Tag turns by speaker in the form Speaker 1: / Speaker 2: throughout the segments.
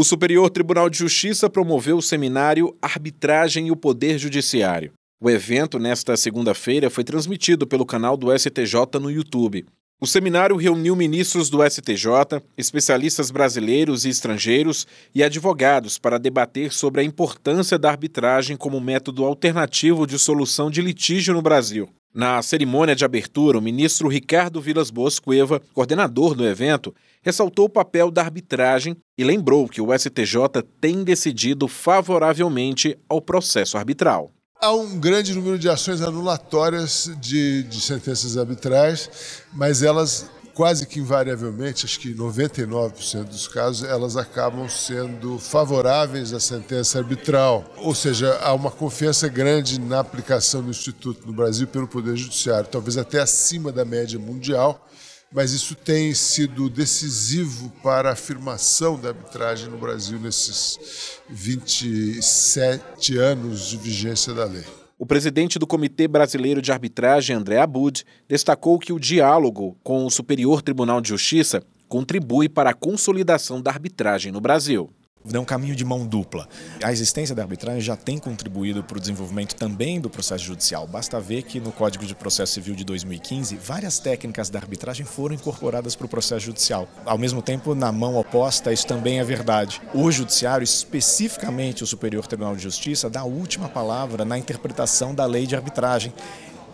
Speaker 1: O Superior Tribunal de Justiça promoveu o seminário Arbitragem e o Poder Judiciário. O evento, nesta segunda-feira, foi transmitido pelo canal do STJ no YouTube. O seminário reuniu ministros do STJ, especialistas brasileiros e estrangeiros e advogados para debater sobre a importância da arbitragem como método alternativo de solução de litígio no Brasil. Na cerimônia de abertura, o ministro Ricardo Vilas Boas Cueva, coordenador do evento, ressaltou o papel da arbitragem e lembrou que o STJ tem decidido favoravelmente ao processo arbitral.
Speaker 2: Há um grande número de ações anulatórias de, de sentenças arbitrais, mas elas quase que invariavelmente, acho que 99% dos casos, elas acabam sendo favoráveis à sentença arbitral. Ou seja, há uma confiança grande na aplicação do Instituto no Brasil pelo Poder Judiciário, talvez até acima da média mundial, mas isso tem sido decisivo para a afirmação da arbitragem no Brasil nesses 27 anos de vigência da lei.
Speaker 1: O presidente do Comitê Brasileiro de Arbitragem, André Abud, destacou que o diálogo com o Superior Tribunal de Justiça contribui para a consolidação da arbitragem no Brasil
Speaker 3: é um caminho de mão dupla. A existência da arbitragem já tem contribuído para o desenvolvimento também do processo judicial. Basta ver que no Código de Processo Civil de 2015, várias técnicas da arbitragem foram incorporadas para o processo judicial. Ao mesmo tempo, na mão oposta, isso também é verdade. O Judiciário, especificamente o Superior Tribunal de Justiça, dá a última palavra na interpretação da lei de arbitragem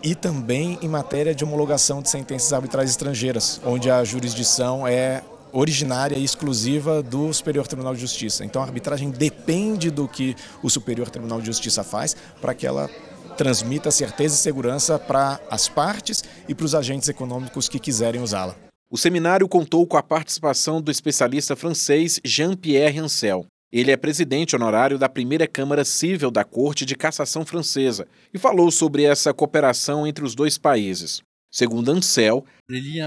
Speaker 3: e também em matéria de homologação de sentenças arbitrais estrangeiras, onde a jurisdição é originária e exclusiva do Superior Tribunal de Justiça. Então a arbitragem depende do que o Superior Tribunal de Justiça faz para que ela transmita certeza e segurança para as partes e para os agentes econômicos que quiserem usá-la.
Speaker 1: O seminário contou com a participação do especialista francês Jean-Pierre Ancel. Ele é presidente honorário da primeira Câmara Civil da Corte de Cassação Francesa e falou sobre essa cooperação entre os dois países. Segundo Ansel,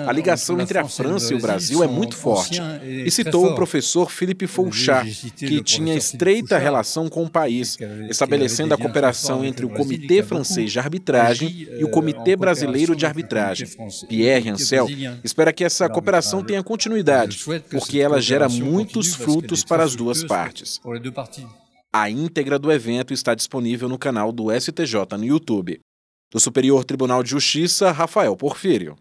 Speaker 1: a ligação entre a França e o Brasil é muito forte e citou o professor Philippe Fouchat, que tinha estreita relação com o país, estabelecendo a cooperação entre o Comitê Francês de Arbitragem e o Comitê Brasileiro de Arbitragem. Pierre Ansel espera que essa cooperação tenha continuidade, porque ela gera muitos frutos para as duas partes. A íntegra do evento está disponível no canal do STJ no YouTube. Do Superior Tribunal de Justiça, Rafael Porfírio.